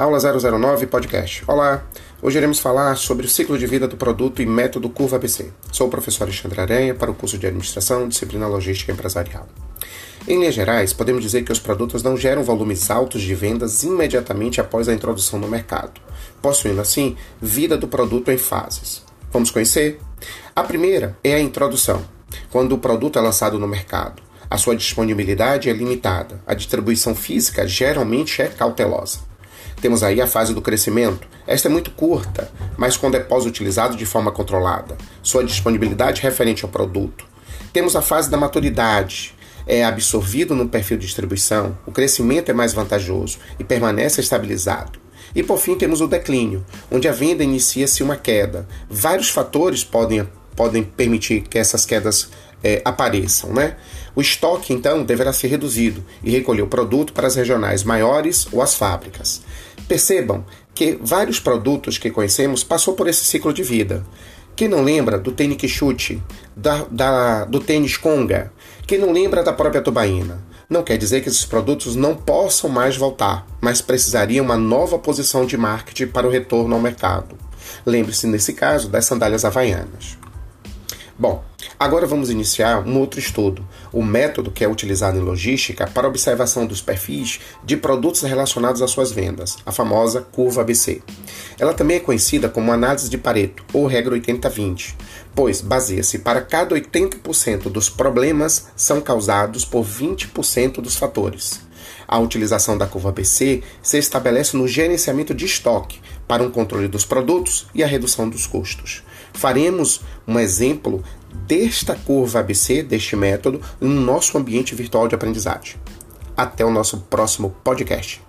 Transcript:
Aula 009 Podcast. Olá, hoje iremos falar sobre o ciclo de vida do produto e método Curva ABC. Sou o professor Alexandre Aranha para o curso de Administração, Disciplina Logística Empresarial. Em linhas gerais, podemos dizer que os produtos não geram volumes altos de vendas imediatamente após a introdução no mercado, possuindo assim vida do produto em fases. Vamos conhecer? A primeira é a introdução, quando o produto é lançado no mercado. A sua disponibilidade é limitada, a distribuição física geralmente é cautelosa. Temos aí a fase do crescimento. Esta é muito curta, mas com depósito utilizado de forma controlada. Sua disponibilidade referente ao produto. Temos a fase da maturidade. É absorvido no perfil de distribuição, o crescimento é mais vantajoso e permanece estabilizado. E por fim temos o declínio, onde a venda inicia-se uma queda. Vários fatores podem, podem permitir que essas quedas é, apareçam, né? O estoque, então, deverá ser reduzido e recolher o produto para as regionais maiores ou as fábricas. Percebam que vários produtos que conhecemos passou por esse ciclo de vida. Quem não lembra do tênis chute, da, da, do tênis conga? Quem não lembra da própria tubaína? Não quer dizer que esses produtos não possam mais voltar, mas precisariam uma nova posição de marketing para o retorno ao mercado. Lembre-se, nesse caso, das sandálias havaianas. Bom, agora vamos iniciar um outro estudo, o método que é utilizado em logística para observação dos perfis de produtos relacionados às suas vendas, a famosa curva ABC. Ela também é conhecida como análise de Pareto ou regra 80-20, pois baseia-se para cada 80% dos problemas são causados por 20% dos fatores. A utilização da curva ABC se estabelece no gerenciamento de estoque para um controle dos produtos e a redução dos custos. Faremos um exemplo desta curva ABC, deste método, no nosso ambiente virtual de aprendizagem. Até o nosso próximo podcast.